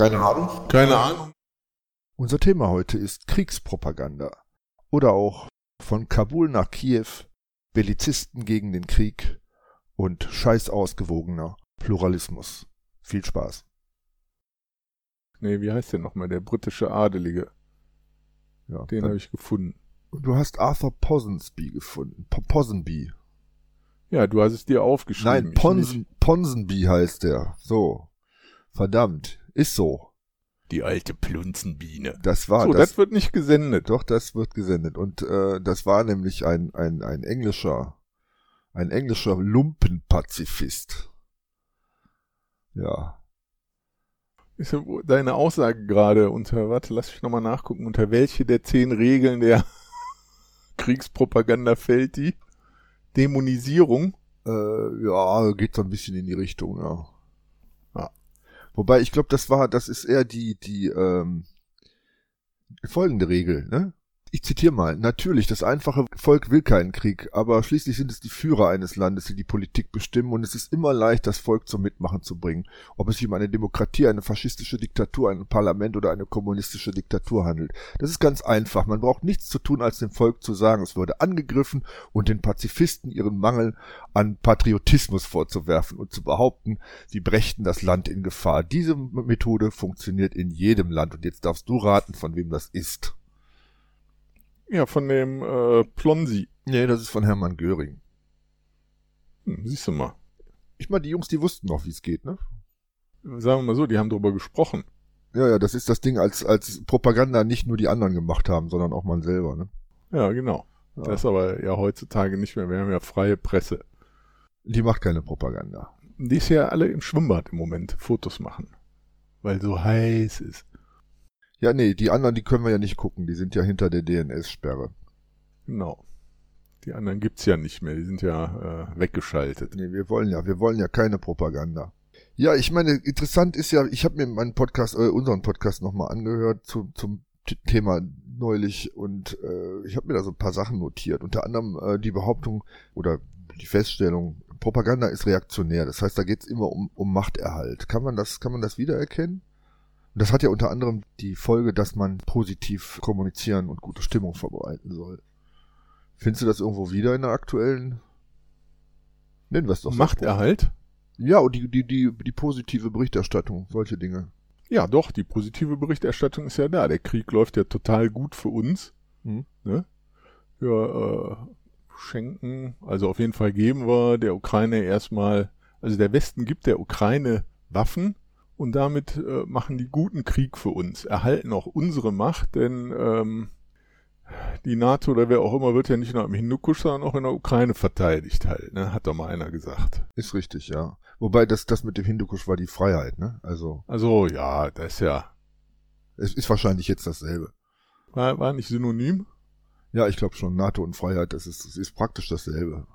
Keine Ahnung. Keine Ahnung. Unser Thema heute ist Kriegspropaganda. Oder auch von Kabul nach Kiew, Bellizisten gegen den Krieg und scheiß ausgewogener Pluralismus. Viel Spaß. Nee, wie heißt der nochmal? Der britische Adelige. Ja, Den habe ich gefunden. Du hast Arthur Ponsonby gefunden. Po Ponsonby. Ja, du hast es dir aufgeschrieben. Nein, Ponsen. Ponsonby heißt der. So. Verdammt. Ist so. Die alte Plunzenbiene. Das war so, das, das wird nicht gesendet. Doch, das wird gesendet. Und äh, das war nämlich ein, ein, ein englischer, ein englischer Lumpenpazifist. Ja. Ist deine Aussage gerade unter, warte, lass mich nochmal nachgucken, unter welche der zehn Regeln der Kriegspropaganda fällt die? Dämonisierung? Äh, ja, geht so ein bisschen in die Richtung, ja. Wobei, ich glaube, das war, das ist eher die, die, ähm, folgende Regel, ne? Ich zitiere mal. Natürlich, das einfache Volk will keinen Krieg, aber schließlich sind es die Führer eines Landes, die die Politik bestimmen und es ist immer leicht, das Volk zum Mitmachen zu bringen. Ob es sich um eine Demokratie, eine faschistische Diktatur, ein Parlament oder eine kommunistische Diktatur handelt. Das ist ganz einfach. Man braucht nichts zu tun, als dem Volk zu sagen, es würde angegriffen und den Pazifisten ihren Mangel an Patriotismus vorzuwerfen und zu behaupten, sie brächten das Land in Gefahr. Diese Methode funktioniert in jedem Land und jetzt darfst du raten, von wem das ist. Ja, von dem äh, Plonsi. Nee, das ist von Hermann Göring. Hm, siehst du mal. Ich meine, die Jungs, die wussten noch, wie es geht, ne? Sagen wir mal so, die haben drüber gesprochen. Ja, ja, das ist das Ding, als, als Propaganda nicht nur die anderen gemacht haben, sondern auch man selber, ne? Ja, genau. Ja. Das ist aber ja heutzutage nicht mehr. Wir haben ja freie Presse. Die macht keine Propaganda. Die ist ja alle im Schwimmbad im Moment Fotos machen. Weil so heiß ist. Ja, nee, die anderen, die können wir ja nicht gucken. Die sind ja hinter der DNS-Sperre. Genau. Die anderen gibt's ja nicht mehr. Die sind ja äh, weggeschaltet. Nee, wir wollen ja, wir wollen ja keine Propaganda. Ja, ich meine, interessant ist ja, ich habe mir meinen Podcast, äh, unseren Podcast nochmal angehört zu, zum Thema neulich und äh, ich habe mir da so ein paar Sachen notiert. Unter anderem äh, die Behauptung oder die Feststellung, Propaganda ist reaktionär. Das heißt, da geht's immer um, um Machterhalt. Kann man das, kann man das wiedererkennen? Und das hat ja unter anderem die Folge, dass man positiv kommunizieren und gute Stimmung verbreiten soll. Findest du das irgendwo wieder in der aktuellen? Nennen wir es doch. Machterhalt? Ja, und die, die, die, die positive Berichterstattung, solche Dinge. Ja, doch, die positive Berichterstattung ist ja da. Der Krieg läuft ja total gut für uns. Hm. Ne? Wir äh, schenken, also auf jeden Fall geben wir der Ukraine erstmal, also der Westen gibt der Ukraine Waffen und damit äh, machen die guten Krieg für uns, erhalten auch unsere Macht, denn ähm, die NATO oder wer auch immer wird ja nicht nur im Hindukusch, sondern auch in der Ukraine verteidigt halt, ne? hat doch mal einer gesagt. Ist richtig, ja. Wobei das, das mit dem Hindukusch war die Freiheit, ne? Also, Also ja, das ist ja, es ist wahrscheinlich jetzt dasselbe. war, war nicht synonym? Ja, ich glaube schon, NATO und Freiheit, das ist, das ist praktisch dasselbe.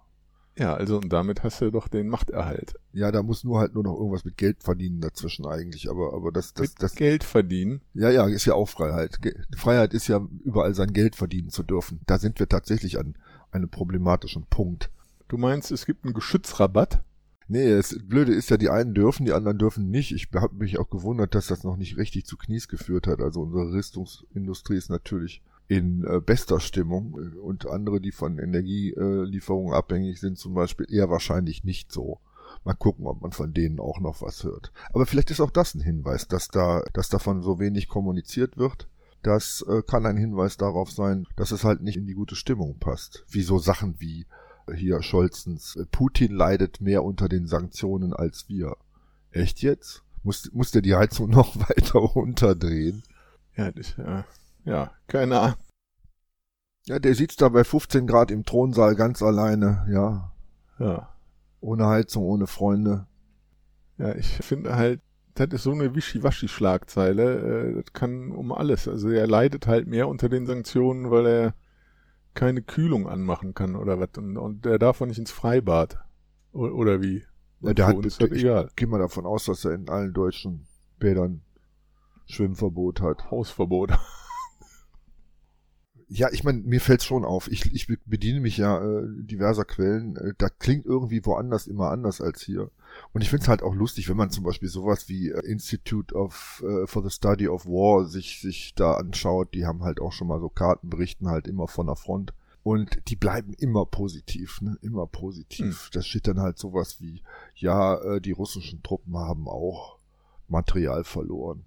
Ja, also und damit hast du doch den Machterhalt. Ja, da muss nur halt nur noch irgendwas mit Geld verdienen dazwischen eigentlich, aber, aber das, das, Mit das, Geld verdienen. ja, ja, ist ja auch Freiheit. Ge Freiheit ist ja überall sein Geld verdienen zu dürfen. Da sind wir tatsächlich an einem problematischen Punkt. Du meinst, es gibt einen Geschützrabatt? Nee, das Blöde ist ja, die einen dürfen, die anderen dürfen nicht. Ich habe mich auch gewundert, dass das noch nicht richtig zu Knies geführt hat. Also unsere Rüstungsindustrie ist natürlich in äh, bester Stimmung äh, und andere, die von Energielieferungen abhängig sind, zum Beispiel eher wahrscheinlich nicht so. Mal gucken, ob man von denen auch noch was hört. Aber vielleicht ist auch das ein Hinweis, dass da, dass davon so wenig kommuniziert wird. Das äh, kann ein Hinweis darauf sein, dass es halt nicht in die gute Stimmung passt. Wie so Sachen wie hier Scholzens, äh, Putin leidet mehr unter den Sanktionen als wir. Echt jetzt? Muss, muss der die Heizung noch weiter runterdrehen? Ja, das, äh, ja, keine Ahnung. Ja, der sitzt da bei 15 Grad im Thronsaal ganz alleine, ja. Ja, Ohne Heizung, ohne Freunde. ja, ich finde halt, das ist so eine Wischiwaschi-Schlagzeile, äh, das kann um alles. Also er leidet halt mehr unter den Sanktionen, weil er keine Kühlung anmachen kann oder was. Und, und der darf auch nicht ins Freibad. O oder wie? Ja, der hat, ist das ich egal. gehe mal davon aus, dass er in allen deutschen Bädern Schwimmverbot hat. Hausverbot. Ja, ich meine, mir fällt's schon auf. Ich, ich bediene mich ja äh, diverser Quellen. Äh, da klingt irgendwie woanders immer anders als hier. Und ich finde es halt auch lustig, wenn man zum Beispiel sowas wie äh, Institute of uh, for the Study of War sich, sich da anschaut, die haben halt auch schon mal so Karten berichten halt immer von der Front. Und die bleiben immer positiv, ne? Immer positiv. Hm. Da steht dann halt sowas wie, ja, äh, die russischen Truppen haben auch Material verloren.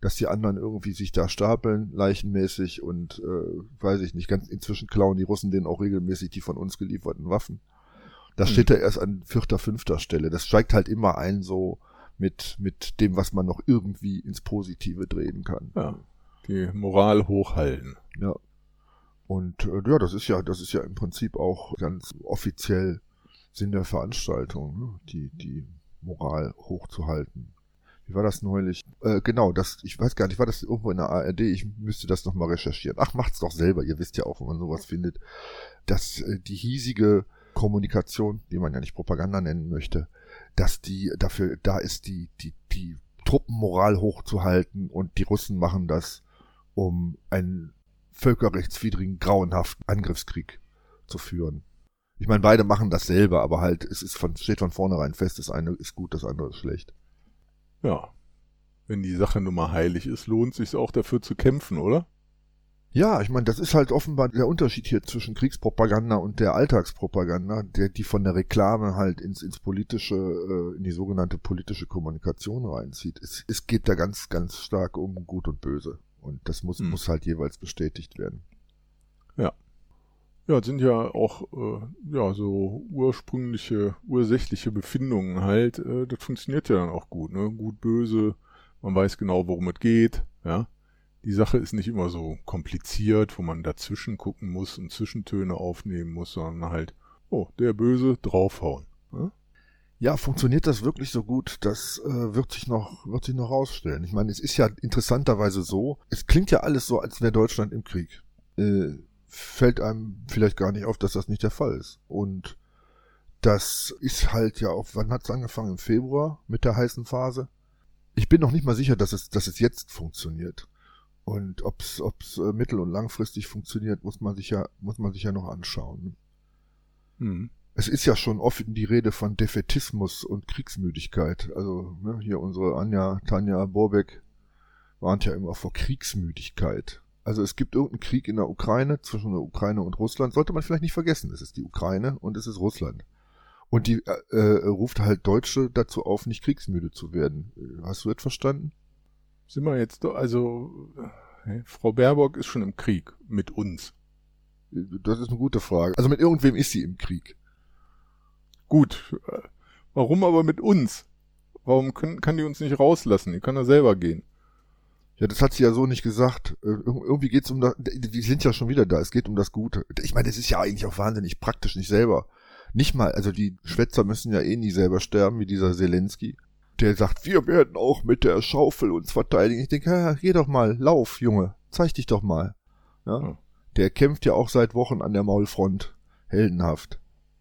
Dass die anderen irgendwie sich da stapeln, leichenmäßig und äh, weiß ich nicht, ganz inzwischen klauen die Russen denen auch regelmäßig die von uns gelieferten Waffen. Das hm. steht da erst an vierter, fünfter Stelle. Das steigt halt immer ein so mit, mit dem, was man noch irgendwie ins Positive drehen kann. Ja. Die Moral hochhalten. Ja. Und äh, ja, das ist ja, das ist ja im Prinzip auch ganz offiziell Sinn der Veranstaltung, ne? die, die Moral hochzuhalten. Wie war das neulich? Äh, genau, das, ich weiß gar nicht, war das irgendwo in der ARD? Ich müsste das nochmal recherchieren. Ach, macht's doch selber. Ihr wisst ja auch, wenn man sowas findet, dass äh, die hiesige Kommunikation, die man ja nicht Propaganda nennen möchte, dass die dafür da ist, die, die, die Truppenmoral hochzuhalten und die Russen machen das, um einen völkerrechtswidrigen, grauenhaften Angriffskrieg zu führen. Ich meine, beide machen das selber, aber halt, es ist von, steht von vornherein fest, das eine ist gut, das andere ist schlecht. Ja. Wenn die Sache nun mal heilig ist, lohnt sich auch dafür zu kämpfen, oder? Ja, ich meine, das ist halt offenbar der Unterschied hier zwischen Kriegspropaganda und der Alltagspropaganda, der die von der Reklame halt ins, ins politische, äh, in die sogenannte politische Kommunikation reinzieht. Es, es geht da ganz, ganz stark um Gut und Böse. Und das muss, hm. muss halt jeweils bestätigt werden. Ja. Ja, sind ja auch äh, ja so ursprüngliche, ursächliche Befindungen halt. Äh, das funktioniert ja dann auch gut, ne? Gut, böse, man weiß genau, worum es geht, ja die Sache ist nicht immer so kompliziert, wo man dazwischen gucken muss und Zwischentöne aufnehmen muss, sondern halt, oh, der Böse, draufhauen. Ja, ja funktioniert das wirklich so gut? Das äh, wird sich noch, wird sich noch rausstellen. Ich meine, es ist ja interessanterweise so, es klingt ja alles so, als wäre Deutschland im Krieg. Äh, fällt einem vielleicht gar nicht auf, dass das nicht der Fall ist. Und das ist halt ja auch, wann hat es angefangen? Im Februar mit der heißen Phase? Ich bin noch nicht mal sicher, dass es, dass es jetzt funktioniert. Und ob es äh, mittel- und langfristig funktioniert, muss man sich ja, muss man sich ja noch anschauen. Hm. Es ist ja schon oft die Rede von Defetismus und Kriegsmüdigkeit. Also ne, hier unsere Anja, Tanja Borbeck warnt ja immer vor Kriegsmüdigkeit. Also es gibt irgendeinen Krieg in der Ukraine zwischen der Ukraine und Russland. Sollte man vielleicht nicht vergessen. Es ist die Ukraine und es ist Russland. Und die äh, äh ruft halt Deutsche dazu auf, nicht kriegsmüde zu werden. Hast du das verstanden? Sind wir jetzt, also, äh, Frau Baerbock ist schon im Krieg mit uns. Das ist eine gute Frage. Also mit irgendwem ist sie im Krieg. Gut. Warum aber mit uns? Warum können, kann die uns nicht rauslassen? Die kann da selber gehen. Ja, das hat sie ja so nicht gesagt. Irgendwie geht's um das, die sind ja schon wieder da. Es geht um das Gute. Ich meine, das ist ja eigentlich auch wahnsinnig praktisch, nicht selber. Nicht mal, also die Schwätzer müssen ja eh nie selber sterben, wie dieser Zelensky der sagt, wir werden auch mit der Schaufel uns verteidigen. Ich denke, ja, geh doch mal, lauf, Junge, zeig dich doch mal. Ja? Hm. Der kämpft ja auch seit Wochen an der Maulfront. Heldenhaft.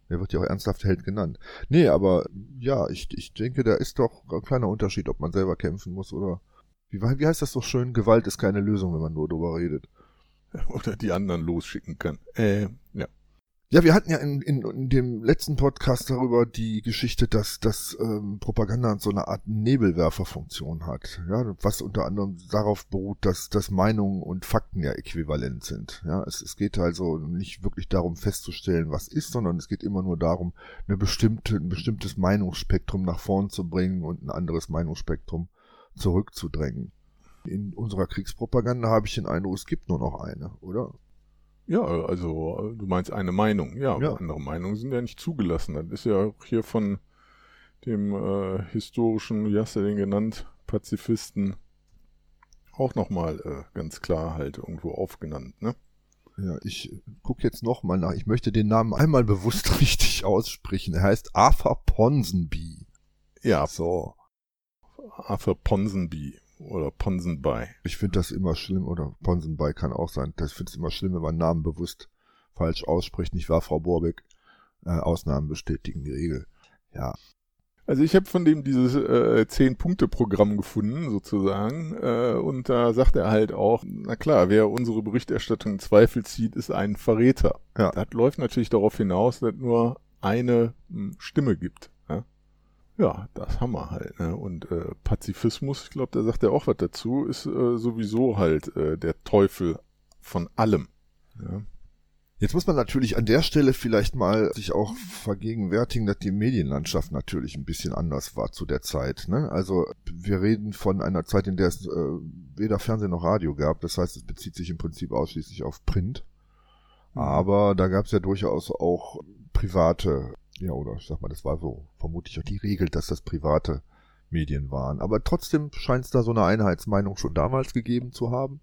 Der wird ja auch ernsthaft Held genannt. Nee, aber ja, ich, ich denke, da ist doch ein kleiner Unterschied, ob man selber kämpfen muss oder. Wie, wie heißt das so schön? Gewalt ist keine Lösung, wenn man nur drüber redet. Oder die anderen losschicken kann. Äh, ja. Ja, wir hatten ja in, in, in dem letzten Podcast darüber die Geschichte, dass, dass ähm, Propaganda so eine Art Nebelwerferfunktion hat, ja, was unter anderem darauf beruht, dass, dass Meinungen und Fakten ja äquivalent sind. Ja, es, es geht also nicht wirklich darum festzustellen, was ist, sondern es geht immer nur darum, eine bestimmte, ein bestimmtes Meinungsspektrum nach vorn zu bringen und ein anderes Meinungsspektrum zurückzudrängen. In unserer Kriegspropaganda habe ich den Eindruck, es gibt nur noch eine, oder? Ja, also du meinst eine Meinung. Ja, ja. andere Meinungen sind ja nicht zugelassen. Das ist ja auch hier von dem äh, historischen, wie hast du den genannt, Pazifisten auch nochmal äh, ganz klar halt irgendwo aufgenannt, ne? Ja, ich gucke jetzt nochmal nach. Ich möchte den Namen einmal bewusst richtig aussprechen. Er heißt Arthur Ponsonby. Ja. So. Arthur Ponsonby oder Ponsonby. Ich finde das immer schlimm, oder Ponsonby kann auch sein. Das finde ich immer schlimm, wenn man Namen bewusst falsch ausspricht. Nicht wahr, Frau Borbeck? Äh, Ausnahmen bestätigen die Regel. Ja. Also ich habe von dem dieses äh, Zehn-Punkte-Programm gefunden, sozusagen. Äh, und da sagt er halt auch, na klar, wer unsere Berichterstattung in Zweifel zieht, ist ein Verräter. Ja. Das läuft natürlich darauf hinaus, dass nur eine hm, Stimme gibt. Ja? Das haben wir halt. Ne? Und äh, Pazifismus, ich glaube, da sagt er auch was dazu, ist äh, sowieso halt äh, der Teufel von allem. Ja. Jetzt muss man natürlich an der Stelle vielleicht mal sich auch vergegenwärtigen, dass die Medienlandschaft natürlich ein bisschen anders war zu der Zeit. Ne? Also wir reden von einer Zeit, in der es äh, weder Fernsehen noch Radio gab. Das heißt, es bezieht sich im Prinzip ausschließlich auf Print. Mhm. Aber da gab es ja durchaus auch private, ja, oder ich sag mal, das war so vermutlich auch die Regel, dass das private Medien waren. Aber trotzdem scheint es da so eine Einheitsmeinung schon damals gegeben zu haben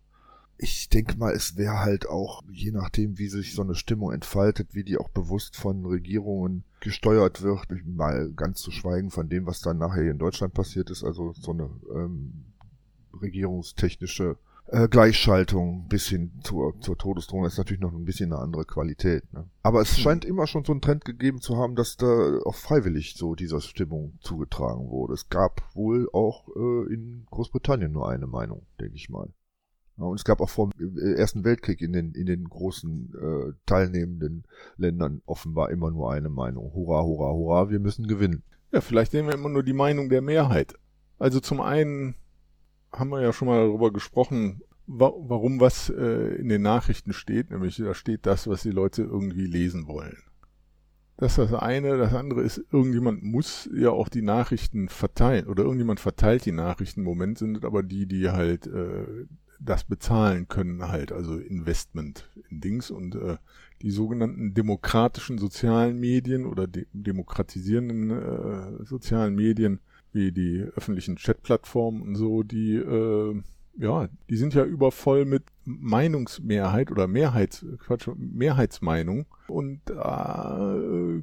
ich denke mal, es wäre halt auch, je nachdem, wie sich so eine Stimmung entfaltet, wie die auch bewusst von Regierungen gesteuert wird, mal ganz zu schweigen von dem, was dann nachher in Deutschland passiert ist, also so eine ähm, regierungstechnische äh, Gleichschaltung bis hin zur, zur Todesdrohung ist natürlich noch ein bisschen eine andere Qualität. Ne? Aber es hm. scheint immer schon so einen Trend gegeben zu haben, dass da auch freiwillig so dieser Stimmung zugetragen wurde. Es gab wohl auch äh, in Großbritannien nur eine Meinung, denke ich mal. Ja, und es gab auch vor dem äh, Ersten Weltkrieg in den, in den großen äh, teilnehmenden Ländern offenbar immer nur eine Meinung. Hurra, hurra, hurra, wir müssen gewinnen. Ja, vielleicht nehmen wir immer nur die Meinung der Mehrheit. Also zum einen haben wir ja schon mal darüber gesprochen, wa warum was äh, in den Nachrichten steht, nämlich da steht das, was die Leute irgendwie lesen wollen. Das ist das eine. Das andere ist, irgendjemand muss ja auch die Nachrichten verteilen oder irgendjemand verteilt die Nachrichten. Im Moment sind aber die, die halt äh, das bezahlen können halt, also Investment in Dings und äh, die sogenannten demokratischen sozialen Medien oder de demokratisierenden äh, sozialen Medien wie die öffentlichen Chatplattformen und so, die äh, ja, die sind ja übervoll mit Meinungsmehrheit oder Mehrheits, Quatsch, Mehrheitsmeinung und äh,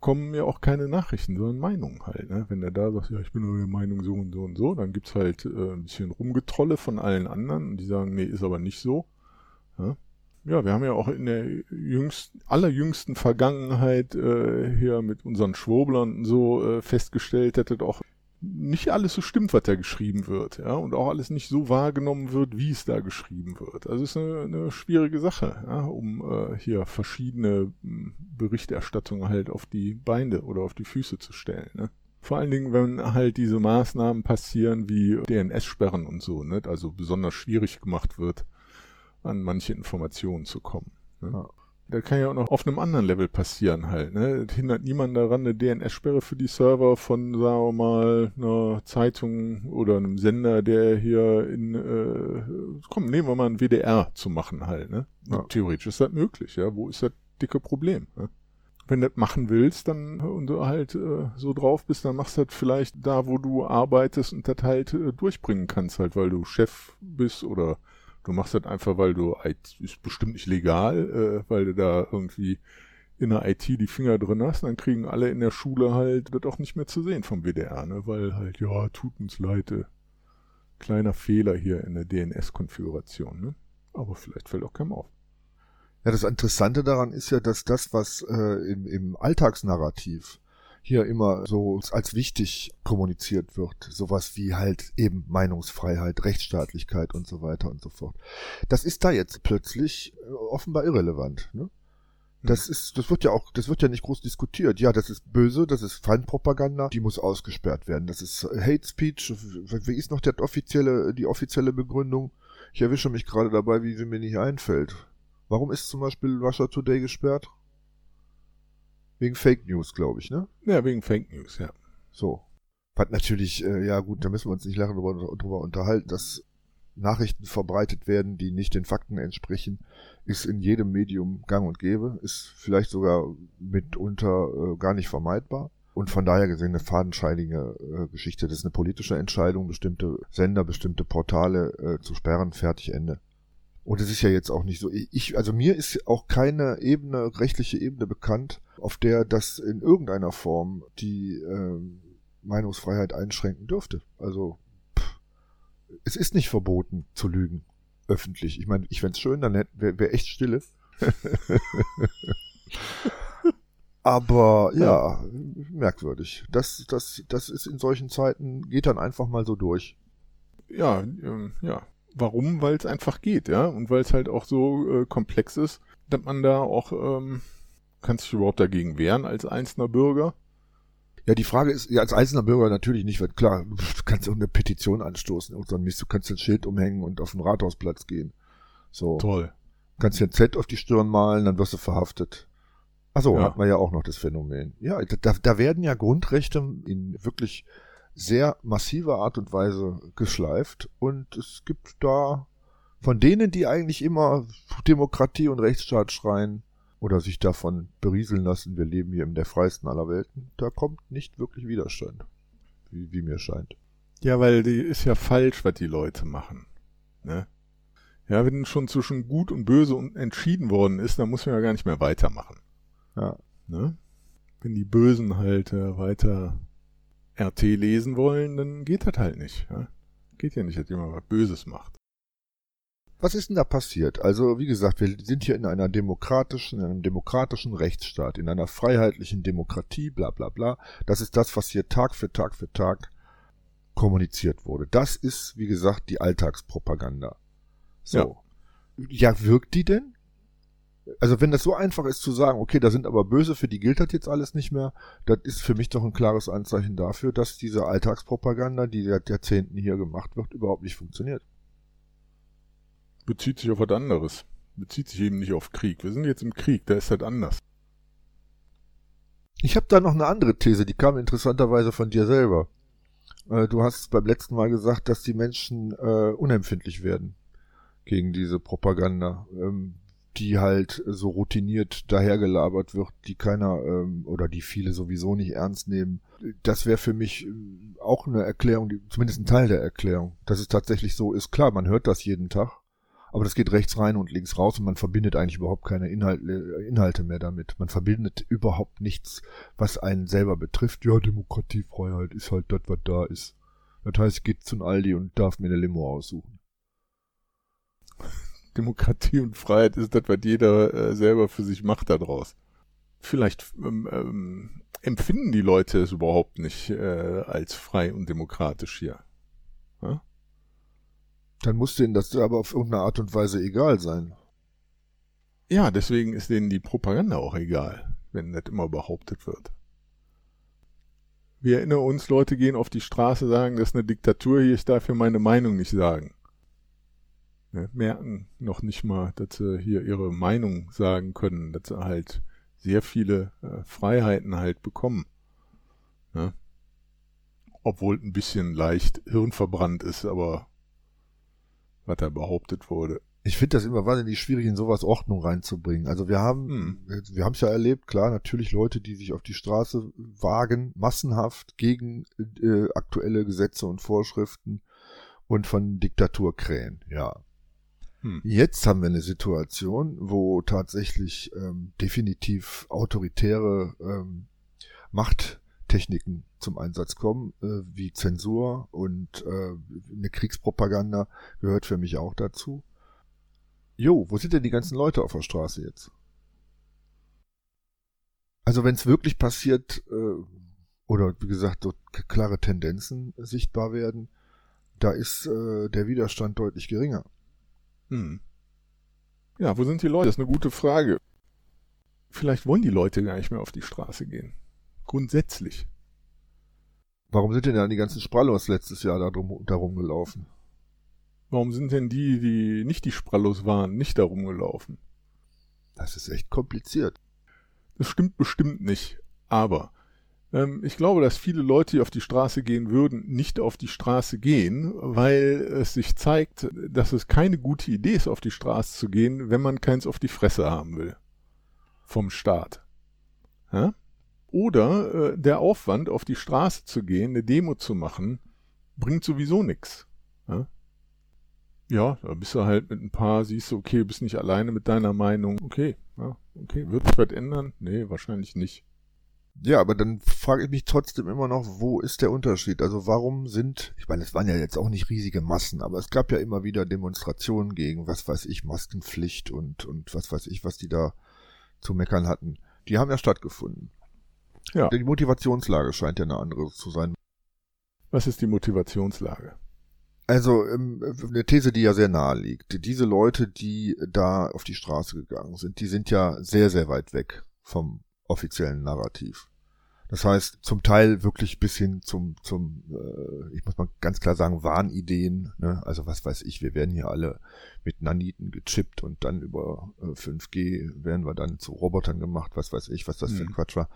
kommen ja auch keine Nachrichten, sondern Meinungen halt. Ne? Wenn der da sagt, ja, ich bin nur der Meinung so und so und so, dann gibt's halt äh, ein bisschen Rumgetrolle von allen anderen und die sagen, nee, ist aber nicht so. Ja? Ja, wir haben ja auch in der jüngsten, allerjüngsten Vergangenheit äh, hier mit unseren Schwoblern so äh, festgestellt, dass das auch nicht alles so stimmt, was da geschrieben wird, ja, und auch alles nicht so wahrgenommen wird, wie es da geschrieben wird. Also es ist eine, eine schwierige Sache, ja, um äh, hier verschiedene hm, Berichterstattungen halt auf die Beine oder auf die Füße zu stellen. Ne? Vor allen Dingen, wenn halt diese Maßnahmen passieren wie DNS-Sperren und so, ne? also besonders schwierig gemacht wird, an manche Informationen zu kommen. Ne? Das kann ja auch noch auf einem anderen Level passieren halt. Ne? Das hindert niemand daran, eine DNS-Sperre für die Server von, sagen wir mal, einer Zeitung oder einem Sender, der hier in, äh, komm, nehmen wir mal ein WDR zu machen halt. Ne? Ja. Theoretisch ist das möglich, ja. Wo ist das dicke Problem? Ne? Wenn du das machen willst, dann und du halt äh, so drauf bist, dann machst du das vielleicht da, wo du arbeitest und das halt äh, durchbringen kannst, halt, weil du Chef bist oder Du machst das einfach, weil du, ist bestimmt nicht legal, äh, weil du da irgendwie in der IT die Finger drin hast, dann kriegen alle in der Schule halt das auch nicht mehr zu sehen vom WDR, ne? weil halt, ja, tut uns leid, äh, kleiner Fehler hier in der DNS-Konfiguration. Ne? Aber vielleicht fällt auch keinem auf. Ja, das Interessante daran ist ja, dass das, was äh, im, im Alltagsnarrativ hier immer so als wichtig kommuniziert wird. Sowas wie halt eben Meinungsfreiheit, Rechtsstaatlichkeit und so weiter und so fort. Das ist da jetzt plötzlich äh, offenbar irrelevant. Ne? Das hm. ist, das wird ja auch, das wird ja nicht groß diskutiert. Ja, das ist böse, das ist Feindpropaganda, die muss ausgesperrt werden. Das ist Hate Speech. Wie ist noch der offizielle, die offizielle Begründung? Ich erwische mich gerade dabei, wie sie mir nicht einfällt. Warum ist zum Beispiel Russia Today gesperrt? Wegen Fake News, glaube ich, ne? Ja, wegen Fake News, ja. So. Was natürlich, äh, ja gut, da müssen wir uns nicht lange drüber, drüber unterhalten, dass Nachrichten verbreitet werden, die nicht den Fakten entsprechen, ist in jedem Medium gang und gäbe, ist vielleicht sogar mitunter äh, gar nicht vermeidbar. Und von daher gesehen eine fadenscheinige äh, Geschichte. Das ist eine politische Entscheidung, bestimmte Sender, bestimmte Portale äh, zu sperren, fertig, Ende. Und es ist ja jetzt auch nicht so. Ich, also mir ist auch keine Ebene, rechtliche Ebene bekannt, auf der das in irgendeiner Form die äh, Meinungsfreiheit einschränken dürfte. Also pff, es ist nicht verboten zu lügen öffentlich. Ich meine, ich fände schön, dann wäre wär echt Stille. Aber ja, ja, merkwürdig. Das, das, das ist in solchen Zeiten, geht dann einfach mal so durch. Ja, ähm, ja, Warum? Weil es einfach geht, ja. Und weil es halt auch so äh, komplex ist, dass man da auch, ähm, kann sich überhaupt dagegen wehren als einzelner Bürger. Ja, die Frage ist, ja, als einzelner Bürger natürlich nicht, weil klar, du kannst auch eine Petition anstoßen und Mist, du kannst ein Schild umhängen und auf den Rathausplatz gehen. So. Toll. Kannst dir ein Z auf die Stirn malen, dann wirst du verhaftet. Achso, Ja. hat man ja auch noch das Phänomen. Ja, da, da werden ja Grundrechte in wirklich sehr massiver Art und Weise geschleift und es gibt da von denen, die eigentlich immer Demokratie und Rechtsstaat schreien oder sich davon berieseln lassen, wir leben hier in der freiesten aller Welten, da kommt nicht wirklich Widerstand, wie, wie mir scheint. Ja, weil die ist ja falsch, was die Leute machen. Ne? Ja, wenn schon zwischen gut und böse entschieden worden ist, dann muss man ja gar nicht mehr weitermachen. Ja. Ne? Wenn die Bösen halt äh, weiter RT lesen wollen, dann geht das halt nicht. Ja? Geht ja nicht, dass jemand was Böses macht. Was ist denn da passiert? Also, wie gesagt, wir sind hier in einer demokratischen, in einem demokratischen Rechtsstaat, in einer freiheitlichen Demokratie, bla bla bla. Das ist das, was hier Tag für Tag für Tag kommuniziert wurde. Das ist, wie gesagt, die Alltagspropaganda. So. Ja. wirkt die denn? Also, wenn das so einfach ist zu sagen, okay, da sind aber Böse, für die gilt das jetzt alles nicht mehr, das ist für mich doch ein klares Anzeichen dafür, dass diese Alltagspropaganda, die seit Jahrzehnten hier gemacht wird, überhaupt nicht funktioniert. Bezieht sich auf was anderes. Bezieht sich eben nicht auf Krieg. Wir sind jetzt im Krieg, da ist das anders. Ich habe da noch eine andere These, die kam interessanterweise von dir selber. Äh, Du hast beim letzten Mal gesagt, dass die Menschen äh, unempfindlich werden gegen diese Propaganda, ähm, die halt so routiniert dahergelabert wird, die keiner ähm, oder die viele sowieso nicht ernst nehmen. Das wäre für mich äh, auch eine Erklärung, die, zumindest ein Teil der Erklärung, dass es tatsächlich so ist. Klar, man hört das jeden Tag, aber das geht rechts rein und links raus und man verbindet eigentlich überhaupt keine Inhalte, Inhalte mehr damit. Man verbindet überhaupt nichts, was einen selber betrifft. Ja, Demokratie, Freiheit ist halt das, was da ist. Das heißt, ich gehe zum Aldi und darf mir eine Limo aussuchen. Demokratie und Freiheit ist das, was jeder äh, selber für sich macht daraus. Vielleicht ähm, ähm, empfinden die Leute es überhaupt nicht äh, als frei und demokratisch hier. Ja? Dann muss denen das aber auf irgendeine Art und Weise egal sein. ja, deswegen ist denen die Propaganda auch egal, wenn das immer behauptet wird. Wir erinnern uns, Leute gehen auf die Straße, sagen, das ist eine Diktatur hier, ich darf hier meine Meinung nicht sagen. Ne, merken noch nicht mal, dass sie hier ihre Meinung sagen können, dass sie halt sehr viele äh, Freiheiten halt bekommen. Ne? Obwohl ein bisschen leicht hirnverbrannt ist, aber was da behauptet wurde. Ich finde das immer wahnsinnig schwierig, in sowas Ordnung reinzubringen. Also wir haben, Hm. wir haben es ja erlebt, klar, natürlich Leute, die sich auf die Straße wagen, massenhaft gegen äh, aktuelle Gesetze und Vorschriften und von Diktatur krähen, ja. Hm. Jetzt haben wir eine Situation, wo tatsächlich ähm, definitiv autoritäre ähm, Machttechniken zum Einsatz kommen, äh, wie Zensur und äh, eine Kriegspropaganda gehört für mich auch dazu. Jo, wo sind denn die ganzen Leute auf der Straße jetzt? Also wenn es wirklich passiert, äh, oder wie gesagt, so klare Tendenzen sichtbar werden, da ist äh, der Widerstand deutlich geringer. Hm. Ja, wo sind die Leute? Das ist eine gute Frage. Vielleicht wollen die Leute gar nicht mehr auf die Straße gehen. Grundsätzlich. Warum sind denn dann die ganzen Sprallos letztes Jahr da drum, darum gelaufen? Warum sind denn die, die nicht die Sprallos waren, nicht darum gelaufen? Das ist echt kompliziert. Das stimmt bestimmt nicht. Aber ähm, ich glaube, dass viele Leute, die auf die Straße gehen würden, nicht auf die Straße gehen, weil es sich zeigt, dass es keine gute Idee ist, auf die Straße zu gehen, wenn man keins auf die Fresse haben will. Vom Staat. Ja? Oder äh, der Aufwand, auf die Straße zu gehen, eine Demo zu machen, bringt sowieso nichts. Ja? ja, da bist du halt mit ein paar, siehst du, okay, bist nicht alleine mit deiner Meinung. Okay, ja, okay. Wird sich was ändern? Nee, wahrscheinlich nicht. Ja, aber dann frage ich mich trotzdem immer noch, wo ist der Unterschied? Also warum sind, ich meine, es waren ja jetzt auch nicht riesige Massen, aber es gab ja immer wieder Demonstrationen gegen, was weiß ich, Maskenpflicht und, und was weiß ich, was die da zu meckern hatten. Die haben ja stattgefunden. Ja. Die Motivationslage scheint ja eine andere zu sein. Was ist die Motivationslage? Also ähm, eine These, die ja sehr nahe liegt. Diese Leute, die da auf die Straße gegangen sind, die sind ja sehr, sehr weit weg vom offiziellen Narrativ. Das heißt, zum Teil wirklich bis hin zum, zum, äh, ich muss mal ganz klar sagen, Wahnideen. Ne? Also was weiß ich, wir werden hier alle mit Naniten gechippt und dann über äh, 5G werden wir dann zu Robotern gemacht, was weiß ich, was das mhm. für ein mhm. Quatsch war.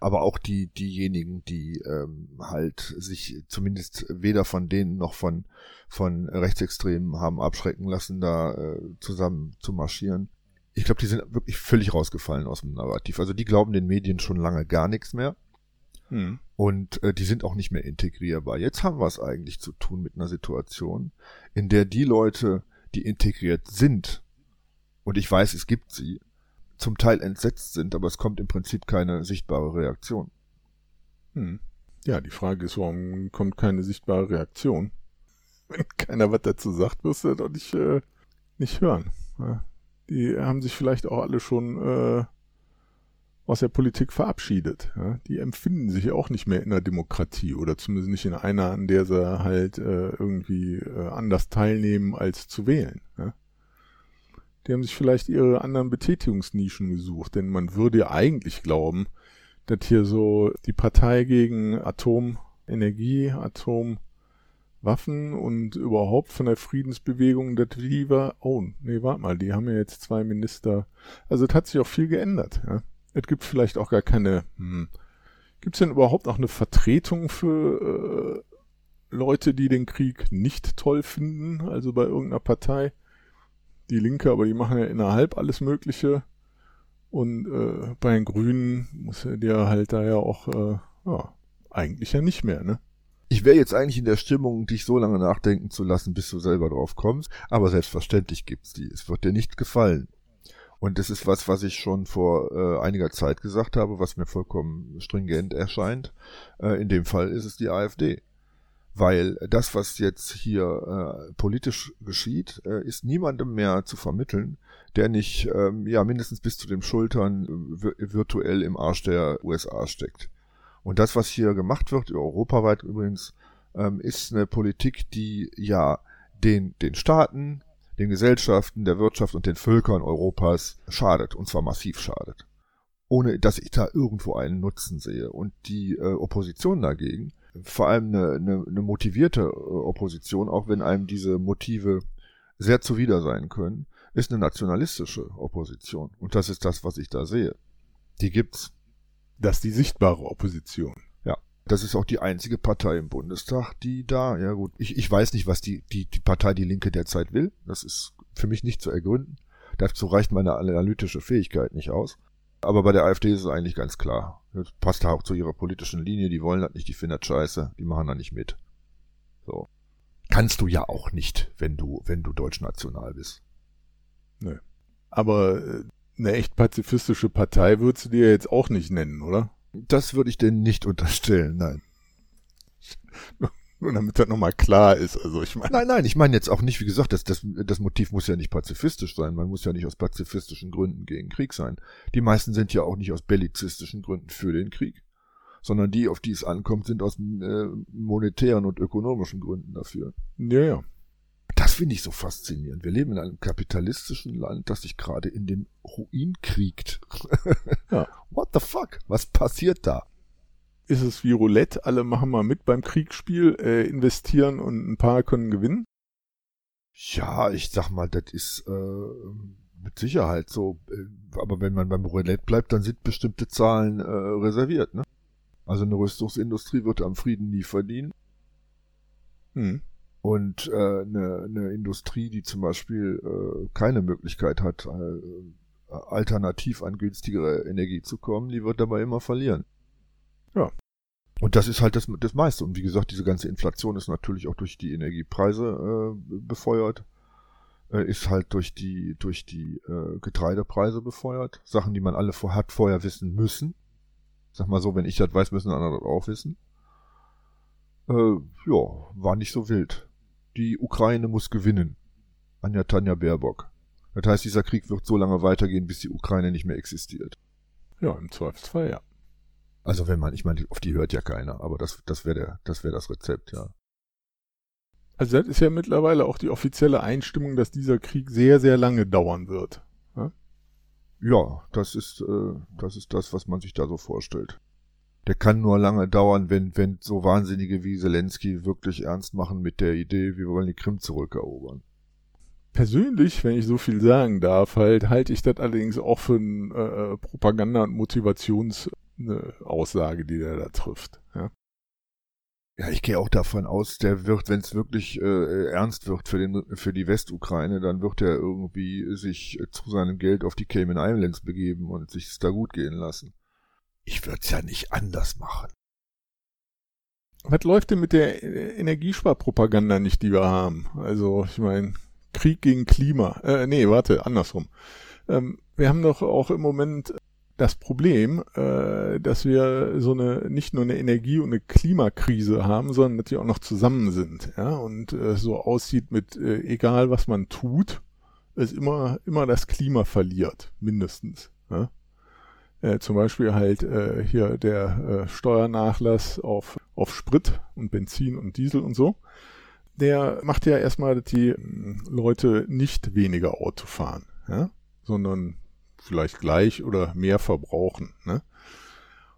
Aber auch die, diejenigen, die ähm, halt sich zumindest weder von denen noch von, von Rechtsextremen haben abschrecken lassen, da äh, zusammen zu marschieren. Ich glaube, die sind wirklich völlig rausgefallen aus dem Narrativ. Also die glauben den Medien schon lange gar nichts mehr. Hm. Und äh, die sind auch nicht mehr integrierbar. Jetzt haben wir es eigentlich zu tun mit einer Situation, in der die Leute, die integriert sind, und ich weiß, es gibt sie, zum Teil entsetzt sind, aber es kommt im Prinzip keine sichtbare Reaktion. Hm. Ja, die Frage ist, warum kommt keine sichtbare Reaktion? Wenn keiner was dazu sagt, wirst du doch nicht, äh, nicht hören. Ja. Die haben sich vielleicht auch alle schon äh, aus der Politik verabschiedet. Ja? Die empfinden sich auch nicht mehr in der Demokratie oder zumindest nicht in einer, an der sie halt äh, irgendwie äh, anders teilnehmen als zu wählen. Ja? Die haben sich vielleicht ihre anderen Betätigungsnischen gesucht, denn man würde ja eigentlich glauben, dass hier so die Partei gegen Atomenergie, Atomwaffen und überhaupt von der Friedensbewegung, das die oh, nee, warte mal, die haben ja jetzt zwei Minister. Also es hat sich auch viel geändert. Ja? Es gibt vielleicht auch gar keine. Hm, gibt es denn überhaupt noch eine Vertretung für äh, Leute, die den Krieg nicht toll finden? Also bei irgendeiner Partei? Die Linke, aber die machen ja innerhalb alles Mögliche. Und äh, bei den Grünen muss er dir halt da ja auch, äh, ja, eigentlich ja nicht mehr, ne? Ich wäre jetzt eigentlich in der Stimmung, dich so lange nachdenken zu lassen, bis du selber drauf kommst. Aber selbstverständlich gibt's die. Es wird dir nicht gefallen. Und das ist was, was ich schon vor äh, einiger Zeit gesagt habe, was mir vollkommen stringent erscheint. Äh, in dem Fall ist es die AfD. Weil das, was jetzt hier äh, politisch geschieht, äh, ist niemandem mehr zu vermitteln, der nicht ähm, ja mindestens bis zu den Schultern äh, virtuell im Arsch der USA steckt. Und das, was hier gemacht wird, europaweit übrigens, ähm, ist eine Politik, die ja den, den Staaten, den Gesellschaften, der Wirtschaft und den Völkern Europas schadet, und zwar massiv schadet. Ohne dass ich da irgendwo einen Nutzen sehe. Und die äh, Opposition dagegen, vor allem eine, eine, eine motivierte äh, Opposition, auch wenn einem diese Motive sehr zuwider sein können, ist eine nationalistische Opposition. Und das ist das, was ich da sehe. Die gibt's. Das ist die sichtbare Opposition. Das ist auch die einzige Partei im Bundestag, die da, ja gut, ich, ich weiß nicht, was die, die, die Partei Die Linke derzeit will. Das ist für mich nicht zu ergründen. Dazu reicht meine analytische Fähigkeit nicht aus. Aber bei der AfD ist es eigentlich ganz klar. Das passt auch zu ihrer politischen Linie. Die wollen das nicht, die finden das scheiße, die machen da nicht mit. So. Kannst du ja auch nicht, wenn du, wenn du deutschnational bist. Nö. Aber äh, eine echt pazifistische Partei würdest du dir jetzt auch nicht nennen, oder? Das würde ich denen nicht unterstellen, nein. Nur damit das nochmal klar ist. Also ich meine. Nein, nein, ich meine jetzt auch nicht, wie gesagt, das, das, das Motiv muss ja nicht pazifistisch sein. Man muss ja nicht aus pazifistischen Gründen gegen Krieg sein. Die meisten sind ja auch nicht aus bellizistischen Gründen für den Krieg. Sondern die, auf die es ankommt, sind aus äh, monetären und ökonomischen Gründen dafür. Ja, ja. Das finde ich so faszinierend. Wir leben in einem kapitalistischen Land, das sich gerade in den Ruin kriegt. ja. What the fuck? Was passiert da? Ist es wie Roulette? Alle machen mal mit beim Kriegsspiel, äh, investieren und ein paar können gewinnen? Ja, ich sag mal, das ist äh, mit Sicherheit so. Äh, aber wenn man beim Roulette bleibt, dann sind bestimmte Zahlen äh, reserviert. Ne? Also eine Rüstungsindustrie wird am Frieden nie verdienen. Hm. Und äh, eine, eine Industrie, die zum Beispiel äh, keine Möglichkeit hat, äh, alternativ an günstigere Energie zu kommen, die wird dabei immer verlieren. Ja. Und das ist halt das, das meiste. Und wie gesagt, diese ganze Inflation ist natürlich auch durch die Energiepreise äh, befeuert, äh, ist halt durch die, durch die äh, Getreidepreise befeuert. Sachen, die man alle vor, hat vorher wissen müssen. Sag mal so, wenn ich das weiß, müssen andere das auch wissen. Äh, ja, war nicht so wild die Ukraine muss gewinnen. Anja Tanja Baerbock. Das heißt, dieser Krieg wird so lange weitergehen, bis die Ukraine nicht mehr existiert. Ja, im Zweifelsfall, ja. Also wenn man, ich meine, auf die hört ja keiner, aber das, das wäre das wäre das Rezept, ja. Also das ist ja mittlerweile auch die offizielle Einstimmung, dass dieser Krieg sehr, sehr lange dauern wird. Ja, ja das ist, äh, das ist das, was man sich da so vorstellt. Der kann nur lange dauern, wenn, wenn so Wahnsinnige wie Zelensky wirklich ernst machen mit der Idee, wir wollen die Krim zurückerobern. Persönlich, wenn ich so viel sagen darf, halt halte ich das allerdings auch für eine äh, Propaganda- und Motivationsaussage, die der da trifft. Ja? Ja, ich gehe auch davon aus, der wird, wenn es wirklich äh, ernst wird für den für die Westukraine, dann wird er irgendwie sich zu seinem Geld auf die Cayman Islands begeben und sich da gut gehen lassen. Ich würde es ja nicht anders machen. Was läuft denn mit der Energiesparpropaganda nicht, die wir haben? Also, ich meine, Krieg gegen Klima. Äh, nee, warte, andersrum. Ähm, wir haben doch auch im Moment das Problem, äh, dass wir so eine nicht nur eine Energie- und eine Klimakrise haben, sondern dass die auch noch zusammen sind, ja, und äh, so aussieht mit äh, egal was man tut, es immer immer das Klima verliert, mindestens. Ja? Äh, zum Beispiel halt äh, hier der äh, Steuernachlass auf auf Sprit und Benzin und Diesel und so. Der macht ja erstmal, die Leute nicht weniger Auto fahren, ja, sondern vielleicht gleich oder mehr verbrauchen. Ne?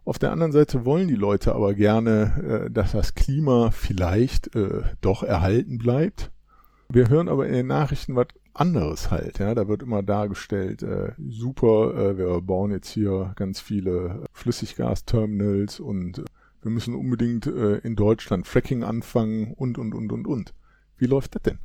Auf der anderen Seite wollen die Leute aber gerne, äh, dass das Klima vielleicht äh, doch erhalten bleibt. Wir hören aber in den Nachrichten was anderes halt. Ja, da wird immer dargestellt, äh, super, äh, wir bauen jetzt hier ganz viele Flüssiggasterminals und äh, wir müssen unbedingt äh, in Deutschland Fracking anfangen und und und und und. Wie läuft das denn?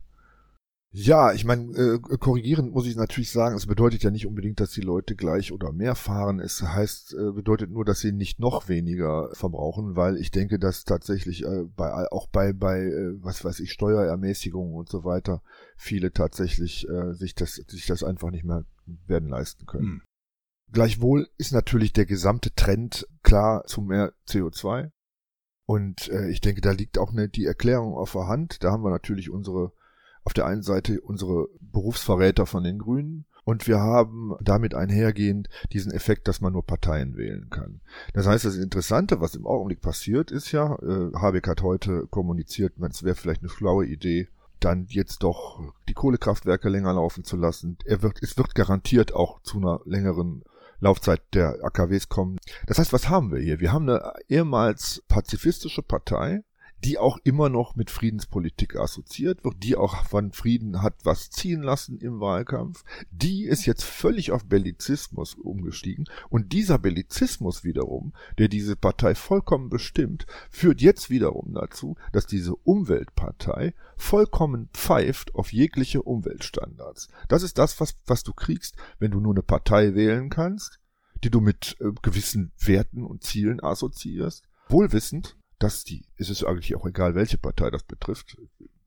Ja, ich meine, äh, korrigierend muss ich natürlich sagen, es bedeutet ja nicht unbedingt, dass die Leute gleich oder mehr fahren. Es heißt, äh, bedeutet nur, dass sie nicht noch weniger verbrauchen, weil ich denke, dass tatsächlich äh, bei auch bei bei äh, was weiß ich Steuerermäßigungen und so weiter viele tatsächlich äh, sich das sich das einfach nicht mehr werden leisten können. Hm. Gleichwohl ist natürlich der gesamte Trend klar zu mehr CO2. Und äh, ich denke, da liegt auch eine, die Erklärung auf der Hand. Da haben wir natürlich unsere auf der einen Seite unsere Berufsverräter von den Grünen und wir haben damit einhergehend diesen Effekt, dass man nur Parteien wählen kann. Das heißt, das Interessante, was im Augenblick passiert, ist ja, äh, Habeck hat heute kommuniziert, es wäre vielleicht eine schlaue Idee, dann jetzt doch die Kohlekraftwerke länger laufen zu lassen. Er wird, es wird garantiert auch zu einer längeren Laufzeit der AKWs kommen. Das heißt, was haben wir hier? Wir haben eine ehemals pazifistische Partei, die auch immer noch mit Friedenspolitik assoziiert wird, die auch von Frieden hat was ziehen lassen im Wahlkampf, die ist jetzt völlig auf Bellizismus umgestiegen und dieser Bellizismus wiederum, der diese Partei vollkommen bestimmt, führt jetzt wiederum dazu, dass diese Umweltpartei vollkommen pfeift auf jegliche Umweltstandards. Das ist das, was, was du kriegst, wenn du nur eine Partei wählen kannst, die du mit äh, gewissen Werten und Zielen assoziierst, wohlwissend, dass die, ist es eigentlich auch egal, welche Partei das betrifft.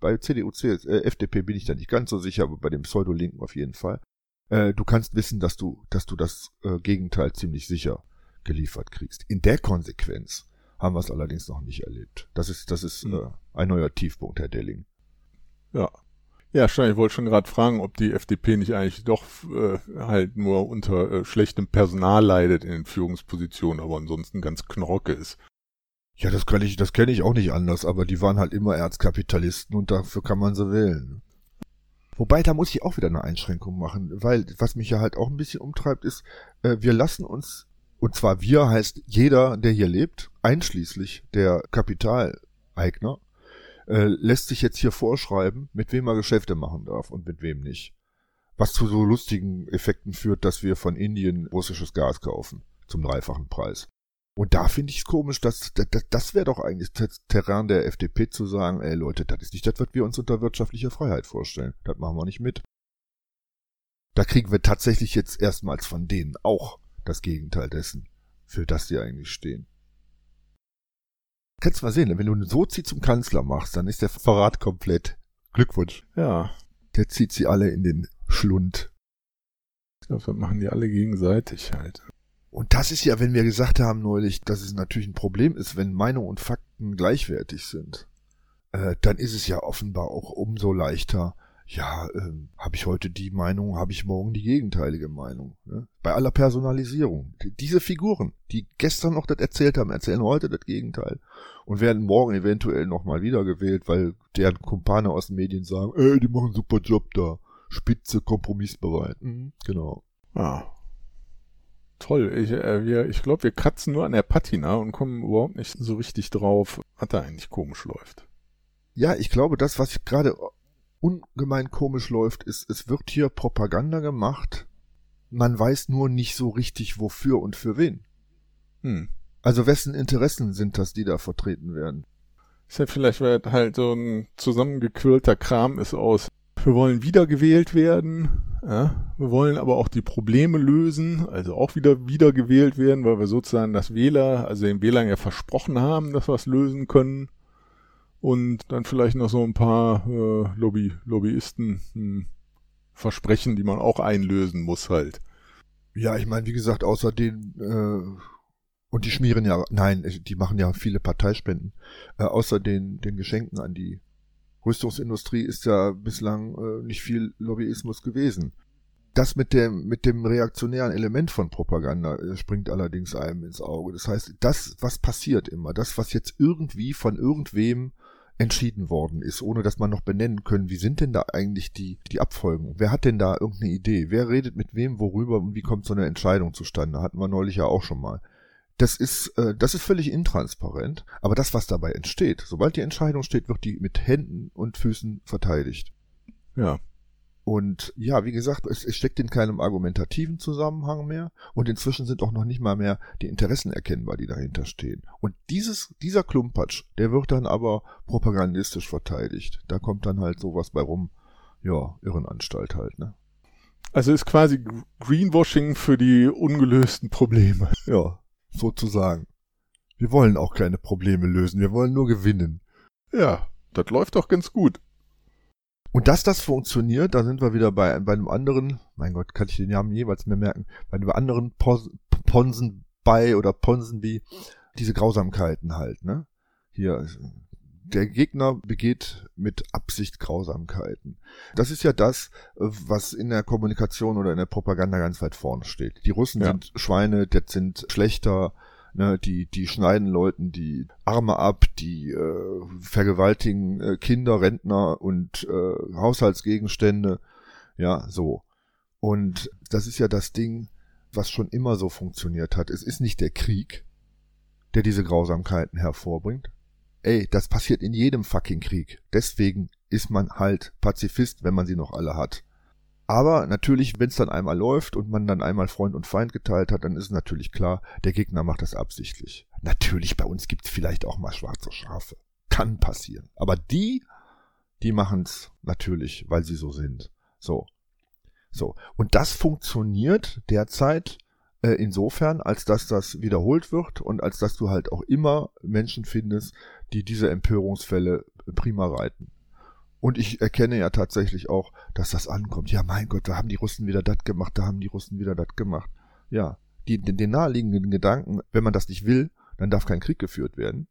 Bei CDU, CS, äh, FDP bin ich da nicht ganz so sicher, aber bei dem Pseudo-Linken auf jeden Fall. Äh, du kannst wissen, dass du, dass du das äh, Gegenteil ziemlich sicher geliefert kriegst. In der Konsequenz haben wir es allerdings noch nicht erlebt. Das ist, das ist mhm. äh, ein neuer Tiefpunkt, Herr Delling. Ja. Ja, Stein, ich wollte schon gerade fragen, ob die FDP nicht eigentlich doch äh, halt nur unter äh, schlechtem Personal leidet in den Führungspositionen, aber ansonsten ganz knorke ist. Ja, das kann ich, das kenne ich auch nicht anders, aber die waren halt immer Erzkapitalisten und dafür kann man sie wählen. Wobei, da muss ich auch wieder eine Einschränkung machen, weil was mich ja halt auch ein bisschen umtreibt, ist, äh, wir lassen uns, und zwar wir heißt jeder, der hier lebt, einschließlich der Kapitaleigner, äh, lässt sich jetzt hier vorschreiben, mit wem er Geschäfte machen darf und mit wem nicht. Was zu so lustigen Effekten führt, dass wir von Indien russisches Gas kaufen, zum dreifachen Preis. Und da finde ich es komisch, dass das, das wäre doch eigentlich das Terrain der FDP zu sagen, ey Leute, das ist nicht das, was wir uns unter wirtschaftlicher Freiheit vorstellen. Das machen wir nicht mit. Da kriegen wir tatsächlich jetzt erstmals von denen auch das Gegenteil dessen, für das die eigentlich stehen. Kannst mal sehen, wenn du einen Sozi zum Kanzler machst, dann ist der Verrat komplett. Glückwunsch. Ja. Der zieht sie alle in den Schlund. Ich glaube, das machen die alle gegenseitig halt. Und das ist ja, wenn wir gesagt haben neulich, dass es natürlich ein Problem ist, wenn Meinung und Fakten gleichwertig sind, äh, dann ist es ja offenbar auch umso leichter, ja, ähm, habe ich heute die Meinung, habe ich morgen die gegenteilige Meinung. Ne? Bei aller Personalisierung. Diese Figuren, die gestern noch das erzählt haben, erzählen heute das Gegenteil und werden morgen eventuell nochmal wiedergewählt, weil deren Kumpane aus den Medien sagen, ey, die machen einen super Job da. Spitze, kompromissbereit. Mhm, genau. Ja, toll. Ich, äh, wir, ich glaube, wir kratzen nur an der Patina und kommen überhaupt nicht so richtig drauf, was da eigentlich komisch läuft. Ja, ich glaube, das, was gerade ungemein komisch läuft, ist, es wird hier Propaganda gemacht. Man weiß nur nicht so richtig, wofür und für wen. Hm. Also wessen Interessen sind das, die da vertreten werden? Ist ja vielleicht, weil halt so ein zusammengequirlter Kram ist aus, wir wollen wiedergewählt werden, ja, wir wollen aber auch die Probleme lösen, also auch wieder wiedergewählt werden, weil wir sozusagen das Wähler, also den Wählern ja versprochen haben, dass wir es lösen können. Und dann vielleicht noch so ein paar äh, Lobby, Lobbyisten hm, Versprechen, die man auch einlösen muss halt. Ja, ich meine, wie gesagt, außer den äh, und die schmieren ja, nein, die machen ja viele Parteispenden. Äh, außer den, den Geschenken an die Rüstungsindustrie ist ja bislang äh, nicht viel Lobbyismus gewesen. Das mit dem, mit dem reaktionären Element von Propaganda äh, springt allerdings einem ins Auge. Das heißt, das, was passiert immer, das, was jetzt irgendwie von irgendwem entschieden worden ist, ohne dass man noch benennen können, wie sind denn da eigentlich die, die Abfolgen? Wer hat denn da irgendeine Idee? Wer redet mit wem, worüber und wie kommt so eine Entscheidung zustande? Hatten wir neulich ja auch schon mal das ist, äh, das ist völlig intransparent, aber das, was dabei entsteht, sobald die Entscheidung steht, wird die mit Händen und Füßen verteidigt. Ja. Und ja, wie gesagt, es, es steckt in keinem argumentativen Zusammenhang mehr und inzwischen sind auch noch nicht mal mehr die Interessen erkennbar, die dahinter stehen. Und dieses, dieser Klumpatsch, der wird dann aber propagandistisch verteidigt. Da kommt dann halt sowas bei rum, ja, Irrenanstalt halt, ne? Also ist quasi Greenwashing für die ungelösten Probleme. Ja, sozusagen. Wir wollen auch keine Probleme lösen, wir wollen nur gewinnen. Ja, das läuft doch ganz gut. Und dass das funktioniert, da sind wir wieder bei, bei einem anderen, mein Gott, kann ich den Namen jeweils mehr merken, bei einem anderen Pos, Ponsenbei oder Ponsenby, diese Grausamkeiten halt, ne? Hier, der Gegner begeht mit Absicht Grausamkeiten. Das ist ja das, was in der Kommunikation oder in der Propaganda ganz weit vorne steht. Die Russen ja. sind Schweine, das sind schlechter, ne, die, die schneiden Leuten die Arme ab, die äh, vergewaltigen äh, Kinder, Rentner und äh, Haushaltsgegenstände. Ja, so. Und das ist ja das Ding, was schon immer so funktioniert hat. Es ist nicht der Krieg, der diese Grausamkeiten hervorbringt, ey, das passiert in jedem fucking Krieg. Deswegen ist man halt Pazifist, wenn man sie noch alle hat. Aber natürlich, wenn es dann einmal läuft und man dann einmal Freund und Feind geteilt hat, dann ist natürlich klar, der Gegner macht das absichtlich. Natürlich, bei uns gibt's vielleicht auch mal schwarze Schafe. Kann passieren. Aber die, die machen's natürlich, weil sie so sind. So. So. Und das funktioniert derzeit äh, insofern, als dass das wiederholt wird und als dass du halt auch immer Menschen findest, die diese Empörungsfälle prima reiten. Und ich erkenne ja tatsächlich auch, dass das ankommt. Ja, mein Gott, da haben die Russen wieder das gemacht, da haben die Russen wieder das gemacht. Ja, die, den, den naheliegenden Gedanken, wenn man das nicht will, dann darf kein Krieg geführt werden,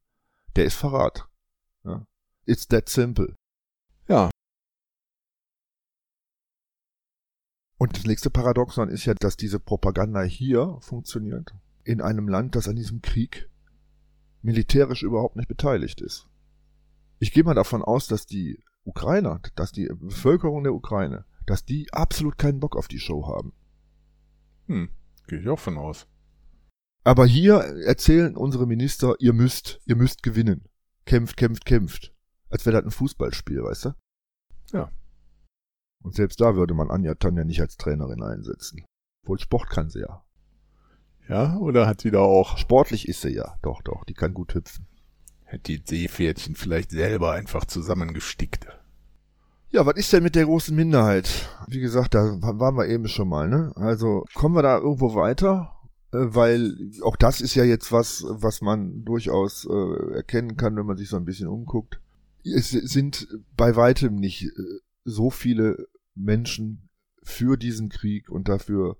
der ist Verrat. Ja. It's that simple. Ja. Und das nächste Paradoxon ist ja, dass diese Propaganda hier funktioniert, in einem Land, das an diesem Krieg militärisch überhaupt nicht beteiligt ist. Ich gehe mal davon aus, dass die Ukrainer, dass die Bevölkerung der Ukraine, dass die absolut keinen Bock auf die Show haben. Hm, gehe ich auch von aus. Aber hier erzählen unsere Minister, ihr müsst, ihr müsst gewinnen. Kämpft, kämpft, kämpft. Als wäre das ein Fußballspiel, weißt du? Ja. Und selbst da würde man Anja Tanja nicht als Trainerin einsetzen. Wohl Sport kann sie ja. Ja, oder hat sie da auch? Sportlich ist sie ja, doch, doch, die kann gut hüpfen. Hätte die Seepferdchen vielleicht selber einfach zusammengestickt. Ja, was ist denn mit der großen Minderheit? Wie gesagt, da waren wir eben schon mal, ne? Also, kommen wir da irgendwo weiter? Äh, weil auch das ist ja jetzt was, was man durchaus äh, erkennen kann, wenn man sich so ein bisschen umguckt. Es sind bei weitem nicht äh, so viele Menschen für diesen Krieg und dafür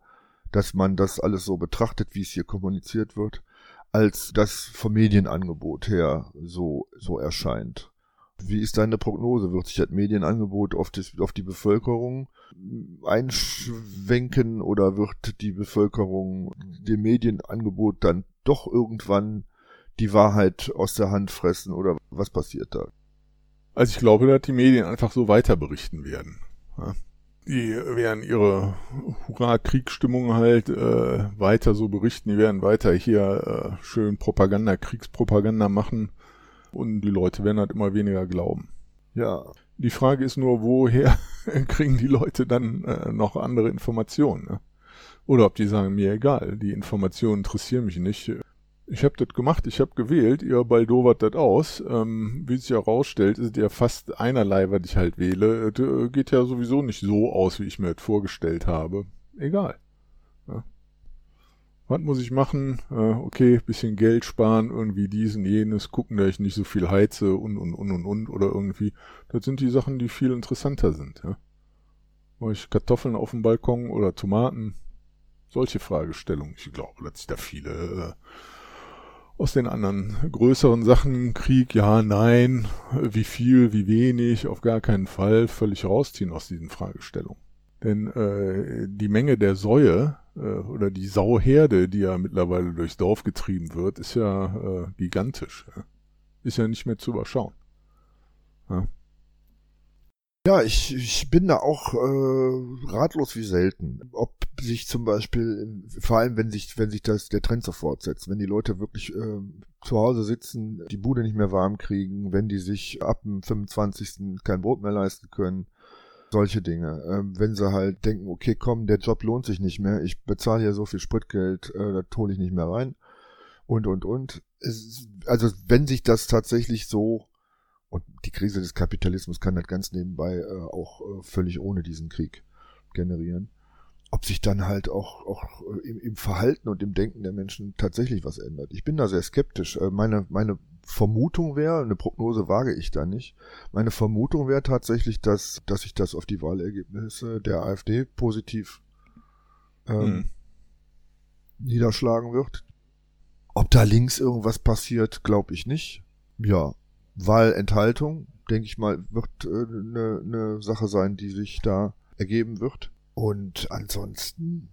dass man das alles so betrachtet, wie es hier kommuniziert wird, als das vom Medienangebot her so, so erscheint. Wie ist deine Prognose? Wird sich das Medienangebot auf, das, auf die Bevölkerung einschwenken oder wird die Bevölkerung dem Medienangebot dann doch irgendwann die Wahrheit aus der Hand fressen oder was passiert da? Also ich glaube, dass die Medien einfach so weiter berichten werden. Die werden ihre Hurra-Kriegsstimmung halt äh, weiter so berichten, die werden weiter hier äh, schön Propaganda, Kriegspropaganda machen und die Leute werden halt immer weniger glauben. Ja, die Frage ist nur, woher kriegen die Leute dann äh, noch andere Informationen? Ne? Oder ob die sagen, mir egal, die Informationen interessieren mich nicht. Ich habe das gemacht, ich habe gewählt, ihr baldowert das aus. Ähm, wie sich herausstellt, ist ja fast einerlei, was ich halt wähle. Das äh, geht ja sowieso nicht so aus, wie ich mir das vorgestellt habe. Egal. Ja. Was muss ich machen? Äh, okay, bisschen Geld sparen, irgendwie dies und jenes, gucken, dass ich nicht so viel heize und und und und und oder irgendwie. Das sind die Sachen, die viel interessanter sind. Ja. Mache ich Kartoffeln auf dem Balkon oder Tomaten? Solche Fragestellungen. Ich glaube, dass sich da viele äh, aus den anderen größeren Sachen, Krieg, ja, nein, wie viel, wie wenig, auf gar keinen Fall völlig rausziehen aus diesen Fragestellungen. Denn äh, die Menge der Säue äh, oder die Sauherde, die ja mittlerweile durchs Dorf getrieben wird, ist ja äh, gigantisch. Ist ja nicht mehr zu überschauen. Ja. Ja, ich, ich bin da auch äh, ratlos wie selten. Ob sich zum Beispiel, vor allem wenn sich, wenn sich das der Trend so fortsetzt, wenn die Leute wirklich äh, zu Hause sitzen, die Bude nicht mehr warm kriegen, wenn die sich ab dem 25. kein Brot mehr leisten können, solche Dinge. Ähm, wenn sie halt denken, okay, komm, der Job lohnt sich nicht mehr, ich bezahle ja so viel Spritgeld, äh, das hole ich nicht mehr rein. Und, und, und. Es, also wenn sich das tatsächlich so und die Krise des Kapitalismus kann das ganz nebenbei äh, auch äh, völlig ohne diesen Krieg generieren. Ob sich dann halt auch, auch äh, im, im, Verhalten und im Denken der Menschen tatsächlich was ändert. Ich bin da sehr skeptisch. Äh, meine, meine Vermutung wäre, eine Prognose wage ich da nicht. Meine Vermutung wäre tatsächlich, dass, dass sich das auf die Wahlergebnisse der AfD positiv ähm, hm. niederschlagen wird. Ob da links irgendwas passiert, glaube ich nicht. Ja, Wahlenthaltung, denke ich mal, wird eine äh, ne Sache sein, die sich da ergeben wird. Und ansonsten,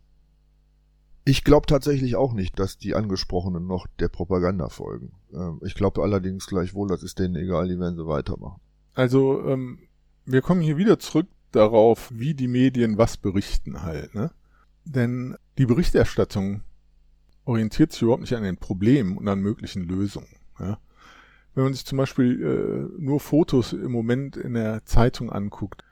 ich glaube tatsächlich auch nicht, dass die Angesprochenen noch der Propaganda folgen. Ähm, ich glaube allerdings gleichwohl, das ist denen egal, die werden sie weitermachen. Also, ähm, wir kommen hier wieder zurück darauf, wie die Medien was berichten halt, ne? Denn die Berichterstattung orientiert sich überhaupt nicht an den Problemen und an möglichen Lösungen. Ja? Wenn man sich zum Beispiel äh, nur Fotos im Moment in der Zeitung anguckt,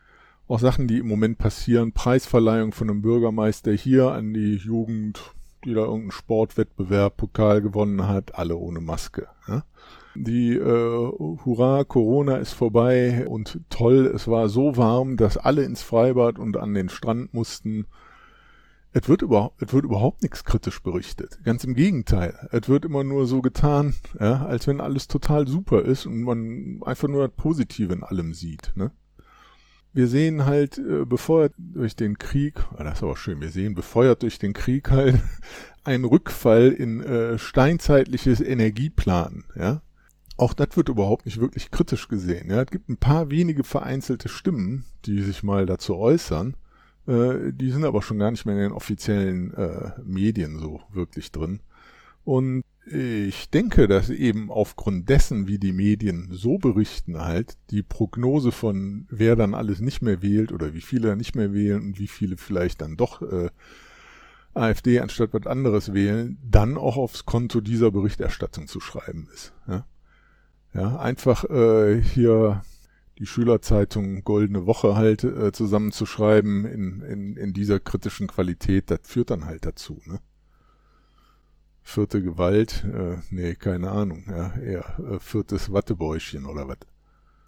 auch Sachen, die im Moment passieren, Preisverleihung von einem Bürgermeister hier an die Jugend, die da irgendeinen Sportwettbewerb, Pokal gewonnen hat, alle ohne Maske. Ja? Die äh, Hurra, Corona ist vorbei und toll, es war so warm, dass alle ins Freibad und an den Strand mussten es wird, über, es wird überhaupt nichts kritisch berichtet. Ganz im Gegenteil. Es wird immer nur so getan, ja, als wenn alles total super ist und man einfach nur das Positive in allem sieht. Ne? Wir sehen halt, äh, befeuert durch den Krieg, ah, das ist aber schön, wir sehen befeuert durch den Krieg halt einen Rückfall in äh, steinzeitliches Energieplan. Ja? Auch das wird überhaupt nicht wirklich kritisch gesehen. Ja? Es gibt ein paar wenige vereinzelte Stimmen, die sich mal dazu äußern äh, die sind aber schon gar nicht mehr in den offiziellen äh, Medien so wirklich drin. Und ich denke, dass eben aufgrund dessen, wie die Medien so berichten, halt die Prognose von wer dann alles nicht mehr wählt oder wie viele nicht mehr wählen und wie viele vielleicht dann doch äh, AfD anstatt was anderes wählen, dann auch aufs Konto dieser Berichterstattung zu schreiben ist. Ja, ja einfach äh, hier die Schülerzeitung Goldene Woche halt äh, zusammenzuschreiben in, in, in dieser kritischen Qualität, das führt dann halt dazu, ne? Vierte Gewalt, äh, nee, keine Ahnung, ja, eher äh, viertes Wattebäuschen oder was.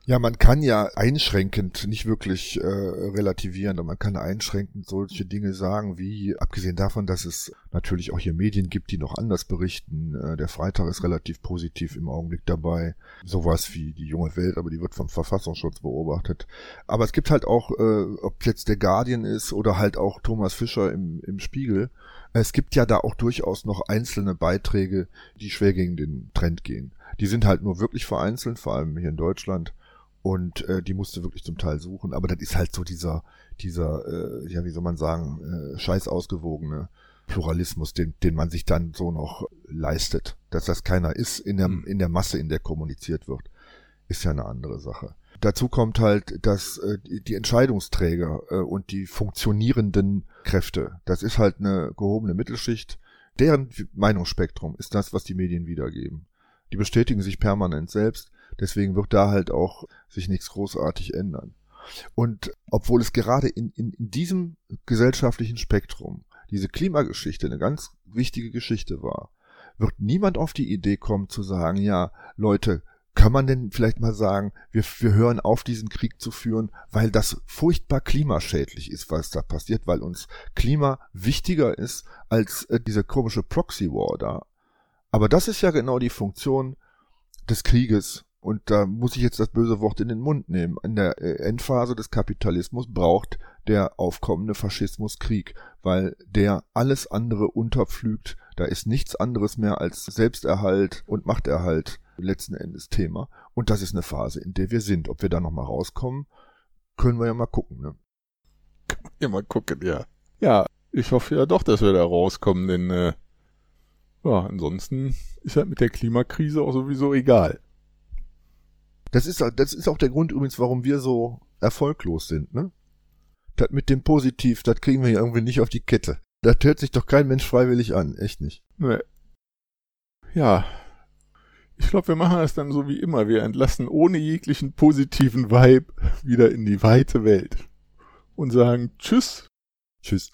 Ja, man kann ja einschränkend nicht wirklich äh, relativieren, aber man kann einschränkend solche Dinge sagen, wie, abgesehen davon, dass es natürlich auch hier Medien gibt, die noch anders berichten. Äh, der Freitag ist relativ positiv im Augenblick dabei. Sowas wie die junge Welt, aber die wird vom Verfassungsschutz beobachtet. Aber es gibt halt auch, äh, ob jetzt der Guardian ist oder halt auch Thomas Fischer im, im Spiegel, es gibt ja da auch durchaus noch einzelne Beiträge, die schwer gegen den Trend gehen. Die sind halt nur wirklich vereinzelt, vor allem hier in Deutschland und äh, die musste wirklich zum Teil suchen. Aber das ist halt so dieser, dieser, äh, ja, wie soll man sagen, äh, scheiß ausgewogene Pluralismus, den, den man sich dann so noch leistet. Dass das keiner ist in der, hm. in der Masse, in der kommuniziert wird, ist ja eine andere Sache. dazu kommt halt, dass äh, die Entscheidungsträger äh, und die funktionierenden Kräfte, das ist halt eine gehobene Mittelschicht, deren Meinungsspektrum ist das, was die Medien wiedergeben. Die bestätigen sich permanent selbst, deswegen wird da halt auch sich nichts großartig ändern. Und obwohl es gerade in, in, in diesem gesellschaftlichen Spektrum diese Klimageschichte eine ganz wichtige Geschichte war, wird niemand auf die Idee kommen zu sagen, ja, Leute, kann man denn vielleicht mal sagen, wir, wir hören auf, diesen Krieg zu führen, weil das furchtbar klimaschädlich ist, was da passiert, weil uns Klima wichtiger ist als äh, dieser komische Proxy War da. Aber das ist ja genau die Funktion des Krieges. Und da muss ich jetzt das böse Wort in den Mund nehmen. In der äh, Endphase des Kapitalismus braucht der aufkommende Faschismus Krieg, weil der alles andere unterpflügt. Da ist nichts anderes mehr als Selbsterhalt und Machterhalt letzten Endes Thema. Und das ist eine Phase, in der wir sind. Ob wir da nochmal rauskommen, können wir ja mal gucken. Ne? Können wir ja mal gucken, ja. Ja, ich hoffe ja doch, dass wir da rauskommen, denn äh, ja, ansonsten ist halt mit der Klimakrise auch sowieso egal. Das ist, das ist auch der Grund übrigens, warum wir so erfolglos sind, ne? Das mit dem Positiv, das kriegen wir irgendwie nicht auf die Kette. Das hört sich doch kein Mensch freiwillig an, echt nicht. Nee. Ja. Ich glaube, wir machen das dann so wie immer. Wir entlassen ohne jeglichen positiven Vibe wieder in die weite Welt und sagen Tschüss. Tschüss.